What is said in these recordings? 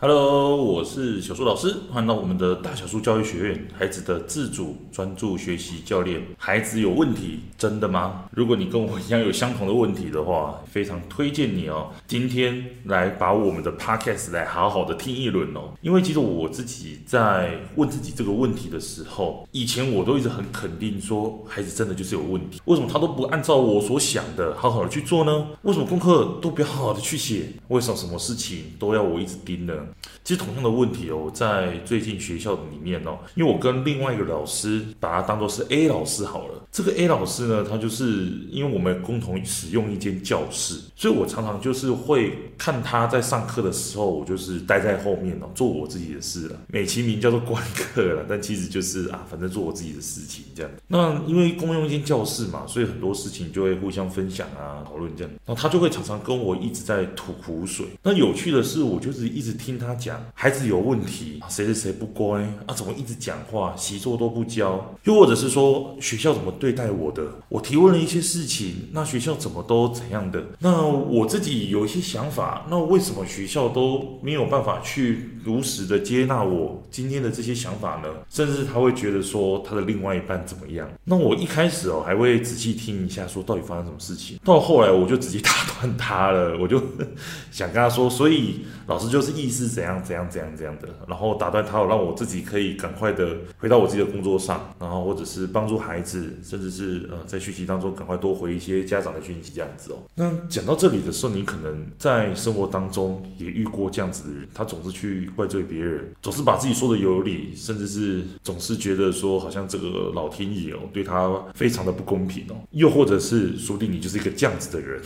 Hello，我是小树老师，欢迎到我们的大小树教育学院，孩子的自主专注学习教练。孩子有问题，真的吗？如果你跟我一样有相同的问题的话，非常推荐你哦，今天来把我们的 Podcast 来好好的听一轮哦。因为其实我自己在问自己这个问题的时候，以前我都一直很肯定说，孩子真的就是有问题，为什么他都不按照我所想的好好的去做呢？为什么功课都不要好好的去写？为什么什么事情都要我一直盯呢？其实同样的问题哦，在最近学校里面哦，因为我跟另外一个老师把他当做是 A 老师好了。这个 A 老师呢，他就是因为我们共同使用一间教室，所以我常常就是会看他在上课的时候，我就是待在后面哦，做我自己的事了，美其名叫做观课了，但其实就是啊，反正做我自己的事情这样。那因为共用一间教室嘛，所以很多事情就会互相分享啊，讨论这样。然后他就会常常跟我一直在吐苦水。那有趣的是，我就是一直听他讲。孩子有问题，谁谁谁不乖啊？怎么一直讲话，习作都不交？又或者是说学校怎么对待我的？我提问了一些事情，那学校怎么都怎样的？那我自己有一些想法，那为什么学校都没有办法去如实的接纳我今天的这些想法呢？甚至他会觉得说他的另外一半怎么样？那我一开始哦还会仔细听一下，说到底发生什么事情。到后来我就直接打断他了，我就想跟他说，所以老师就是意思怎样怎样。怎样怎样的，然后打断他，让我自己可以赶快的回到我自己的工作上，然后或者是帮助孩子，甚至是呃在学习当中赶快多回一些家长的讯息，这样子哦。那讲到这里的时候，你可能在生活当中也遇过这样子的人，他总是去怪罪别人，总是把自己说的有理，甚至是总是觉得说好像这个老天爷哦对他非常的不公平哦，又或者是说不定你就是一个这样子的人。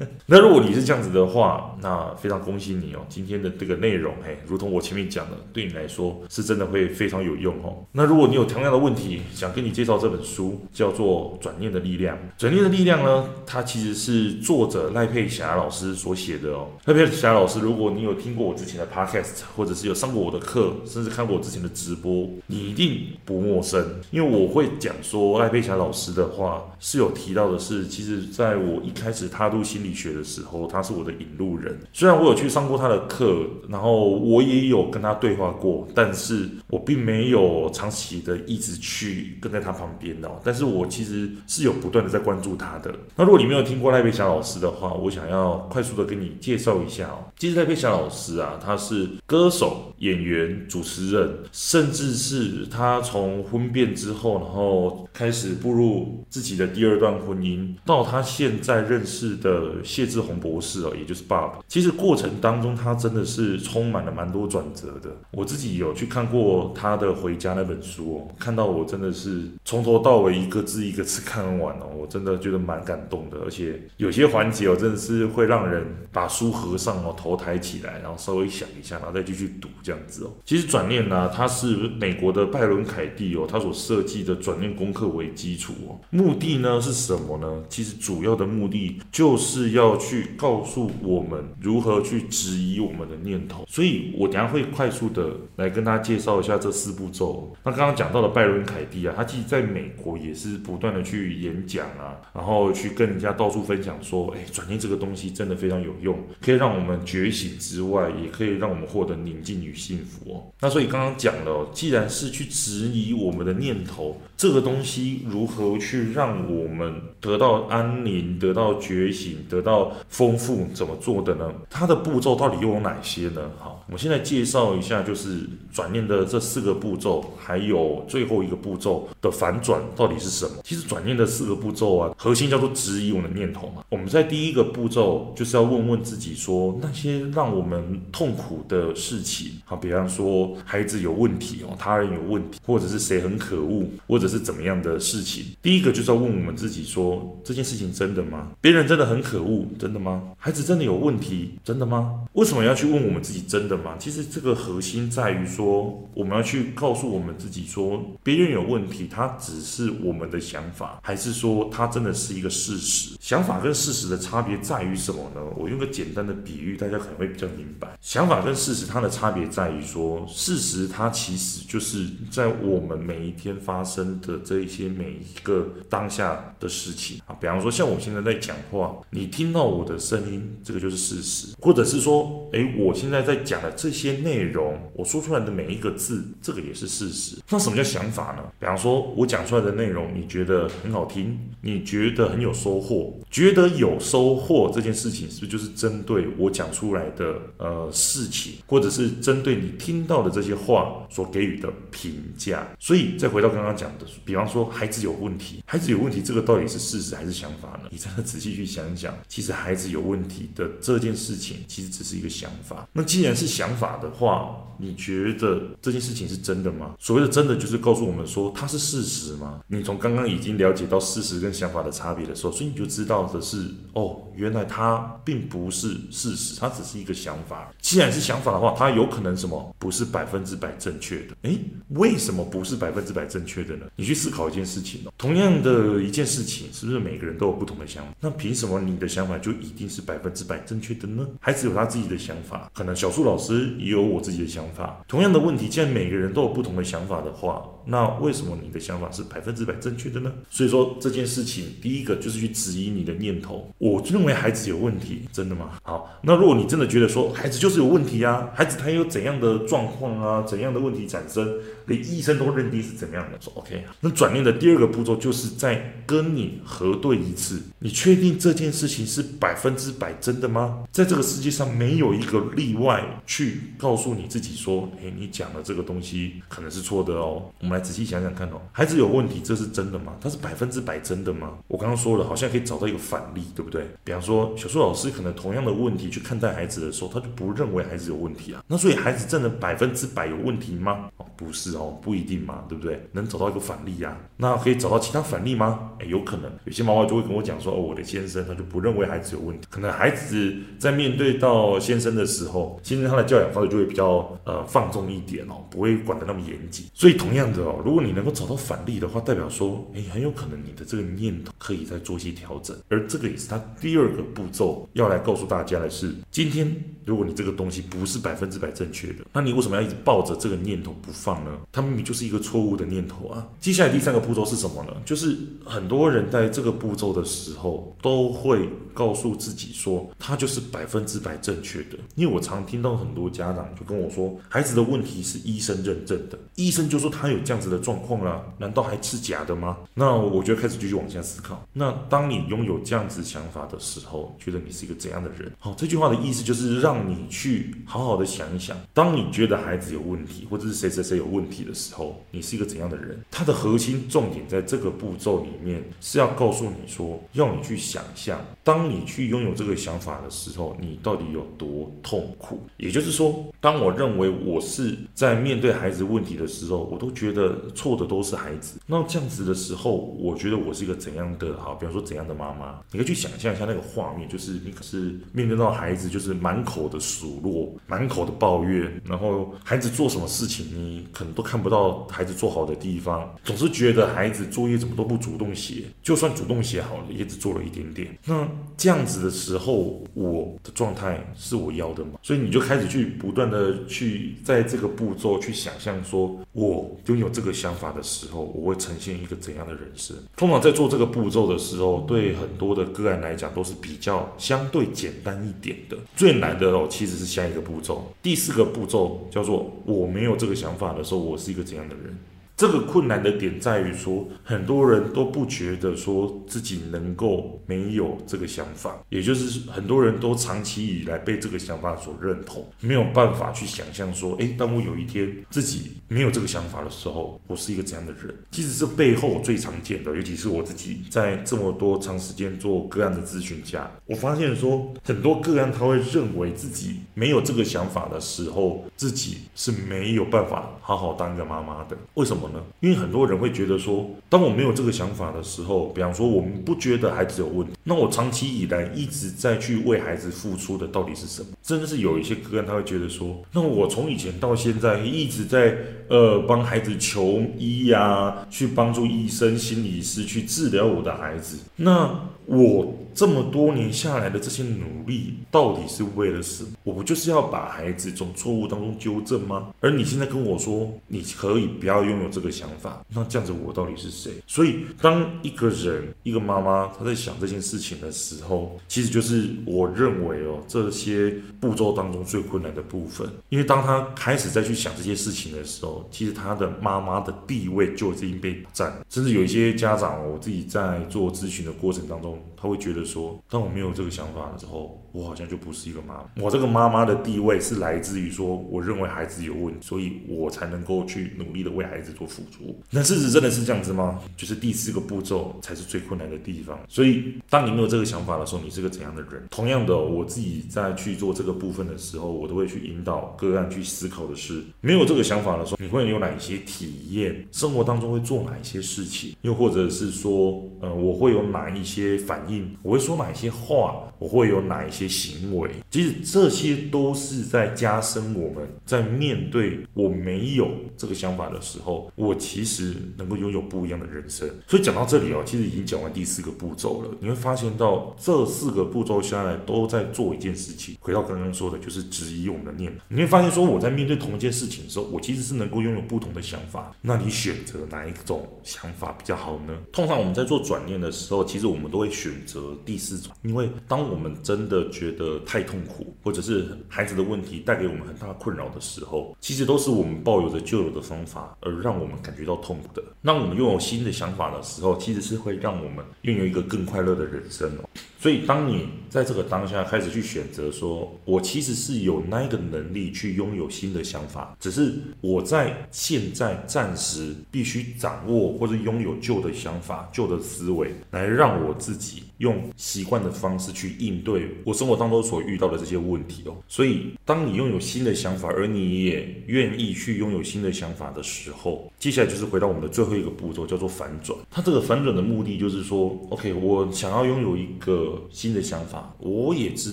那如果你是这样子的话，那非常恭喜你哦，今天的这个内容嘿。如同我前面讲的，对你来说是真的会非常有用哦。那如果你有同样的问题，想跟你介绍这本书，叫做《转念的力量》。转念的力量呢，它其实是作者赖佩霞老师所写的哦。赖佩霞老师，如果你有听过我之前的 podcast，或者是有上过我的课，甚至看过我之前的直播，你一定不陌生，因为我会讲说赖佩霞老师的话是有提到的是，其实在我一开始踏入心理学的时候，他是我的引路人。虽然我有去上过他的课，然后。我也有跟他对话过，但是我并没有长期的一直去跟在他旁边哦。但是我其实是有不断的在关注他的。那如果你没有听过赖佩霞老师的话，我想要快速的跟你介绍一下哦。其实赖佩霞老师啊，他是歌手、演员、主持人，甚至是他从婚变之后，然后开始步入自己的第二段婚姻，到他现在认识的谢志宏博士哦，也就是爸爸。其实过程当中，他真的是充满了。蛮多转折的，我自己有去看过他的《回家》那本书哦，看到我真的是从头到尾一个字一个字看完哦，我真的觉得蛮感动的，而且有些环节哦，真的是会让人把书合上哦，头抬起来，然后稍微想一下，然后再继续读这样子哦。其实转念呢，它是美国的拜伦凯蒂哦，他所设计的转念功课为基础哦，目的呢是什么呢？其实主要的目的就是是要去告诉我们如何去质疑我们的念头，所以。我等下会快速的来跟大家介绍一下这四步骤。那刚刚讲到的拜伦凯蒂啊，他其实在美国也是不断的去演讲啊，然后去跟人家到处分享说，哎，转念这个东西真的非常有用，可以让我们觉醒之外，也可以让我们获得宁静与幸福哦。那所以刚刚讲了，既然是去质疑我们的念头，这个东西如何去让我们得到安宁、得到觉醒、得到丰富，怎么做的呢？它的步骤到底又有哪些呢？好。我们现在介绍一下，就是转念的这四个步骤，还有最后一个步骤的反转到底是什么？其实转念的四个步骤啊，核心叫做质疑我们的念头嘛。我们在第一个步骤就是要问问自己说，那些让我们痛苦的事情，好，比方说孩子有问题哦，他人有问题，或者是谁很可恶，或者是怎么样的事情。第一个就是要问我们自己说，这件事情真的吗？别人真的很可恶，真的吗？孩子真的有问题，真的吗？为什么要去问我们自己真的吗？其实这个核心在于说，我们要去告诉我们自己说，别人有问题，他只是我们的想法，还是说他真的是一个事实？想法跟事实的差别在于什么呢？我用个简单的比喻，大家可能会比较明白。想法跟事实它的差别在于说，事实它其实就是在我们每一天发生的这一些每一个当下的事情啊，比方说像我现在在讲话，你听到我的声音，这个就是事实，或者是说，诶，我现在在讲的这些内容，我说出来的每一个字，这个也是事实。那什么叫想法呢？比方说，我讲出来的内容，你觉得很好听，你觉得很有收获，觉得有收获这件事情，是不是就是针对我讲出来的呃事情，或者是针对你听到的这些话所给予的评价？所以再回到刚刚讲的，比方说孩子有问题，孩子有问题，这个到底是事实还是想法呢？你真的仔细去想一想，其实孩子有问题的这件事情，其实只是一个想法。那既然是想法的话，你觉得这件事情是真的吗？所谓的真的，就是告诉我们说它是事实吗？你从刚刚已经了解到事实跟想法的差别的时候，所以你就知道的是，哦，原来它并不是事实，它只是一个想法。既然是想法的话，它有可能什么不是百分之百正确的？诶，为什么不是百分之百正确的呢？你去思考一件事情哦，同样的一件事情，是不是每个人都有不同的想法？那凭什么你你的想法就一定是百分之百正确的呢？孩子有他自己的想法，可能小树老师也有我自己的想法。同样的问题，既然每个人都有不同的想法的话，那为什么你的想法是百分之百正确的呢？所以说这件事情，第一个就是去质疑你的念头。我认为孩子有问题，真的吗？好，那如果你真的觉得说孩子就是有问题啊，孩子他有怎样的状况啊，怎样的问题产生，连医生都认定是怎样的，说 OK。那转念的第二个步骤就是再跟你核对一次，你确定这件事情是百分之百真的吗？在这个世界上没有一个例外，去告诉你自己说，诶，你讲的这个东西可能是错的哦。我们来仔细想想看哦，孩子有问题，这是真的吗？他是百分之百真的吗？我刚刚说了，好像可以找到一个反例，对不对？比方说，小树老师可能同样的问题去看待孩子的时候，他就不认为孩子有问题啊。那所以孩子真的百分之百有问题吗？哦，不是哦，不一定嘛，对不对？能找到一个反例啊？那可以找到其他反例吗？诶，有可能。有些妈妈就会跟我讲说，哦，我的先生他就不我认为孩子有问题。可能孩子在面对到先生的时候，先生他的教养方式就会比较呃放纵一点哦，不会管得那么严谨。所以同样的哦，如果你能够找到反例的话，代表说，诶，很有可能你的这个念头可以再做些调整。而这个也是他第二个步骤要来告诉大家的是，今天如果你这个东西不是百分之百正确的，那你为什么要一直抱着这个念头不放呢？它明明就是一个错误的念头啊。接下来第三个步骤是什么呢？就是很多人在这个步骤的时候都会告诉自己说，他就是百分之百正确的。因为我常听到很多家长就跟我说，孩子的问题是医生认证的，医生就说他有这样子的状况啊，难道还是假的吗？那我就开始继续往下思考。那当你拥有这样子想法的时候，觉得你是一个怎样的人？好，这句话的意思就是让你去好好的想一想，当你觉得孩子有问题，或者是谁谁谁有问题的时候，你是一个怎样的人？它的核心重点在这个步骤里面是要告诉你说，要你去想象，当你去拥有这个想法的时候，你到底有多痛苦？也就是说，当我认为我是在面对孩子问题的时候，我都觉得错的都是孩子。那这样子的时候，我觉得我是一个怎样的好？比方说怎样的妈妈？你可以去想象一下那个画面，就是你可是面对到孩子，就是满口的数落，满口的抱怨，然后孩子做什么事情，你可能都看不到孩子做好的地方，总是觉得孩子作业怎么都不主动写，就算主动写好了，也只做了一点点。那这样子的时候，我的状态是我要的吗？所以你就开始去不断的去在这个步骤去想象，说我拥有这个想法的时候，我会呈现一个怎样的人生？通常在做这个步骤的时候，对很多的个案来讲都是比较相对简单一点的。最难的哦，其实是下一个步骤，第四个步骤叫做我没有这个想法的时候，我是一个怎样的人？这个困难的点在于说，很多人都不觉得说自己能够没有这个想法，也就是很多人都长期以来被这个想法所认同，没有办法去想象说，诶，当我有一天自己没有这个想法的时候，我是一个怎样的人？其实这背后最常见的，尤其是我自己在这么多长时间做个案的咨询家，我发现说，很多个案他会认为自己没有这个想法的时候，自己是没有办法好好当个妈妈的。为什么？因为很多人会觉得说，当我没有这个想法的时候，比方说我们不觉得孩子有问题，那我长期以来一直在去为孩子付出的到底是什么？甚至是有一些个案他会觉得说，那我从以前到现在一直在呃帮孩子求医呀，去帮助医生、心理师去治疗我的孩子，那。我这么多年下来的这些努力，到底是为了什么？我不就是要把孩子从错误当中纠正吗？而你现在跟我说，你可以不要拥有这个想法，那这样子我到底是谁？所以，当一个人，一个妈妈，她在想这件事情的时候，其实就是我认为哦，这些步骤当中最困难的部分。因为当她开始再去想这些事情的时候，其实她的妈妈的地位就已经被占，甚至有一些家长，我自己在做咨询的过程当中，他会觉得说，当我没有这个想法了之后，我好像就不是一个妈妈。我这个妈妈的地位是来自于说，我认为孩子有问题，所以我才能够去努力的为孩子做付出。那事实真的是这样子吗？就是第四个步骤才是最困难的地方。所以，当你没有这个想法的时候，你是个怎样的人？同样的，我自己在去做这个部分的时候，我都会去引导个案去思考的是，没有这个想法的时候，你会有哪些体验？生活当中会做哪一些事情？又或者是说，呃，我会有哪一些反应？我会说哪一些话？我会有哪一些些行为？其实这些都是在加深我们在面对我没有这个想法的时候，我其实能够拥有不一样的人生。所以讲到这里哦，其实已经讲完第四个步骤了。你会发现到这四个步骤下来都在做一件事情。回到刚刚说的，就是质疑我们的念头。你会发现说，我在面对同一件事情的时候，我其实是能够拥有不同的想法。那你选择哪一种想法比较好呢？通常我们在做转念的时候，其实我们都会选择第四种，因为当我们真的觉得太痛苦，或者是孩子的问题带给我们很大困扰的时候，其实都是我们抱有着旧有的方法而让我们感觉到痛苦的。那我们拥有新的想法的时候，其实是会让我们拥有一个更快乐的人生哦。所以，当你在这个当下开始去选择说，我其实是有那个能力去拥有新的想法，只是我在现在暂时必须掌握或者拥有旧的想法、旧的思维，来让我自己用习惯的方式去应对我生活当中所遇到的这些问题哦。所以，当你拥有新的想法，而你也愿意去拥有新的想法的时候，接下来就是回到我们的最后一个步骤，叫做反转。它这个反转的目的就是说，OK，我想要拥有一个。新的想法，我也知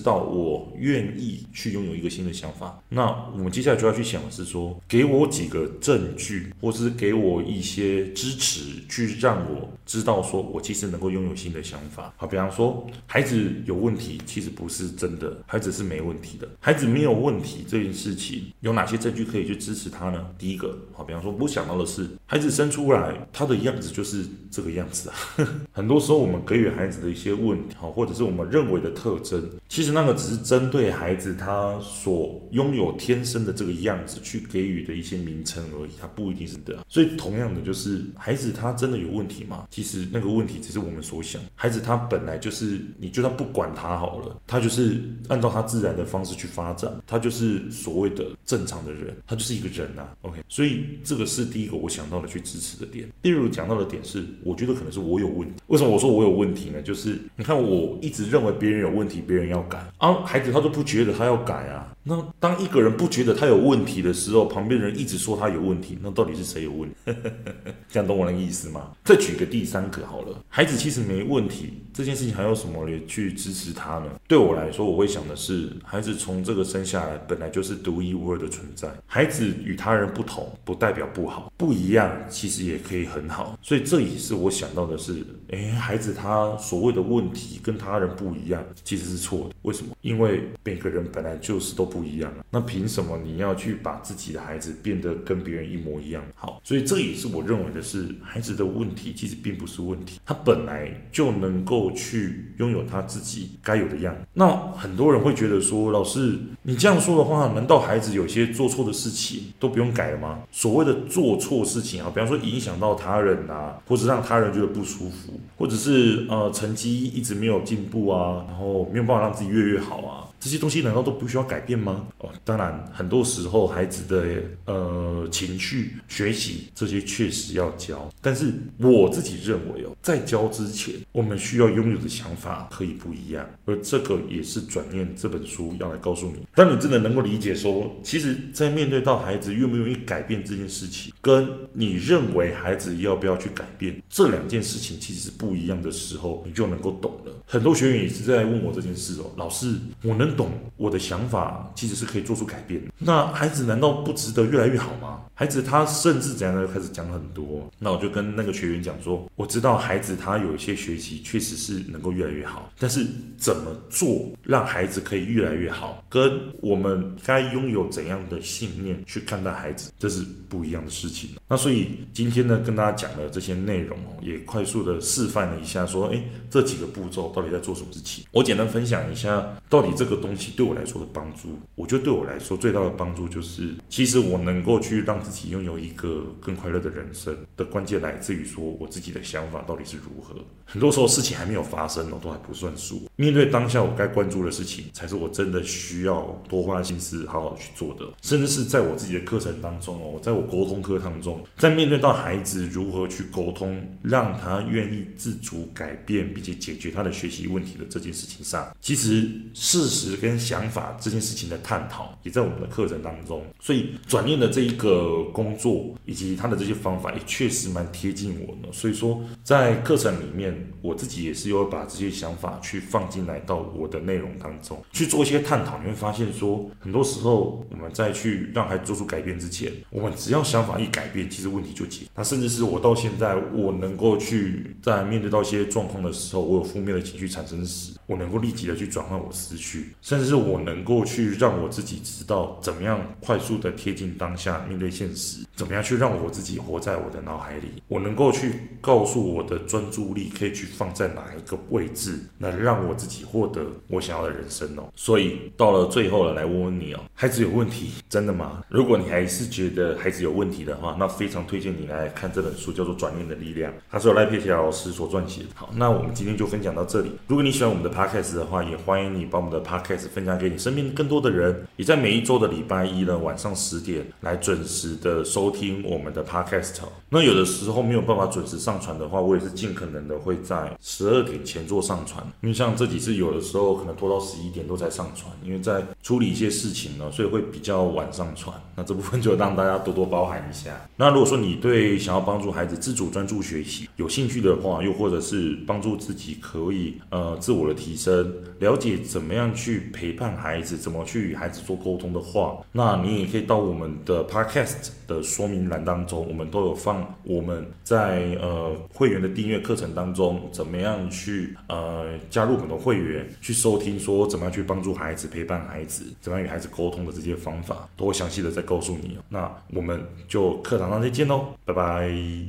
道，我愿意去拥有一个新的想法。那我们接下来就要去想的是说，给我几个证据，或是给我一些支持，去让我知道说我其实能够拥有新的想法。好，比方说孩子有问题，其实不是真的，孩子是没问题的。孩子没有问题这件事情，有哪些证据可以去支持他呢？第一个，好，比方说我想到的是，孩子生出来他的样子就是这个样子啊。很多时候我们给予孩子的一些问题，好，或者是我们认为的特征，其实那个只是针对孩子他所拥有天生的这个样子去给予的一些名称而已，它不一定是的。所以同样的，就是孩子他真的有问题吗？其实那个问题只是我们所想。孩子他本来就是，你就算不管他好了，他就是按照他自然的方式去发展，他就是所谓的正常的人，他就是一个人呐、啊。OK，所以这个是第一个我想到的去支持的点。第二个讲到的点是，我觉得可能是我有问题。为什么我说我有问题呢？就是你看我。一直认为别人有问题，别人要改啊，孩子他都不觉得他要改啊。那当一个人不觉得他有问题的时候，旁边人一直说他有问题，那到底是谁有问题？这样懂我的意思吗？再举个第三个好了，孩子其实没问题，这件事情还有什么去支持他呢？对我来说，我会想的是，孩子从这个生下来本来就是独一无二的存在，孩子与他人不同，不代表不好，不一样其实也可以很好。所以这也是我想到的是，诶，孩子他所谓的问题跟他。人不一样，其实是错的。为什么？因为每个人本来就是都不一样啊。那凭什么你要去把自己的孩子变得跟别人一模一样？好，所以这也是我认为的是，孩子的问题其实并不是问题，他本来就能够去拥有他自己该有的样。那很多人会觉得说，老师，你这样说的话，难道孩子有些做错的事情都不用改了吗？所谓的做错事情啊，比方说影响到他人啊，或者让他人觉得不舒服，或者是呃成绩一直没有进。步啊，然后没有办法让自己越越好啊，这些东西难道都不需要改变吗？哦，当然，很多时候孩子的呃情绪、学习这些确实要教，但是我自己认为哦，在教之前，我们需要拥有的想法可以不一样，而这个也是转念这本书要来告诉你。当你真的能够理解说，其实，在面对到孩子愿不愿意改变这件事情，跟你认为孩子要不要去改变这两件事情其实是不一样的时候，你就能够懂了。很多学员也是在问我这件事哦，老师，我能懂我的想法其实是可以做出改变，那孩子难道不值得越来越好吗？孩子他甚至怎样的开始讲很多，那我就跟那个学员讲说，我知道孩子他有一些学习确实是能够越来越好，但是怎么做让孩子可以越来越好，跟我们该拥有怎样的信念去看待孩子，这是不一样的事情。那所以今天呢，跟大家讲的这些内容哦，也快速的示范了一下，说，哎，这几个步骤到底在做什么事情？我简单分享一下，到底这个东西对我来说的帮助。我觉得对我来说最大的帮助就是，其实我能够去让自己拥有一个更快乐的人生的关键来自于说我自己的想法到底是如何。很多时候事情还没有发生哦，都还不算数。面对当下我该关注的事情，才是我真的需要多花心思好好去做的。甚至是在我自己的课程当中哦，在我沟通课当中，在面对到孩子如何去沟通，让他愿意自主改变并且解决他的学习问题的这件事情上，其实事实跟想法这件事情的探讨也在我们的课程当中。所以转念的这一个工作以及他的这些方法也确实蛮贴近我的。所以说在课程里面，我自己也是有把这些想法去放进来到我的内容当中去做一些探讨。你会发现说，很多时候我们在去让孩子做出改变之前，我们只要想法一改变，其实问题就解。那甚至是我到现在，我能够去在面对到一些状况的时候，我有负面的情绪产生时，我能够立即的去转换我思绪，甚至是我能够去让我自己知道怎么样快速的贴近当下，面对现实，怎么样去让我自己活在我的脑海里，我能够去告诉我的专注力可以去放在哪一个位置，那让我自己获得我想要的人生哦。所以到了最后了，来问问你哦，孩子有问题，真的吗？如果你还是觉得孩子有问题的话，那非常推荐你来看这本书，叫做《转念的力量》，它是由赖佩霞老师所撰写。好，那我们今天就分享到这里。如果你喜欢我们的 Podcast 的话，也欢迎你把我们的 Podcast 分享给你身边更多的人。也在每一周的礼拜一呢晚上十点来准时的收听我们的 Podcast。那有的时候没有办法准时上传的话，我也是尽可能的会在十二点前做上传。因为像这几次有的时候可能拖到十一点都才上传，因为在处理一些事情呢，所以会比较晚上传。那这部分就让大家多多包涵一下。那那如果说你对想要帮助孩子自主专注学习有兴趣的话，又或者是帮助自己可以呃自我的提升，了解怎么样去陪伴孩子，怎么去与孩子做沟通的话，那你也可以到我们的 Podcast 的说明栏当中，我们都有放我们在呃会员的订阅课程当中，怎么样去呃加入很多会员去收听，说怎么样去帮助孩子陪伴孩子，怎么样与孩子沟通的这些方法，都会详细的再告诉你。那我们就课堂上再见喽，拜拜。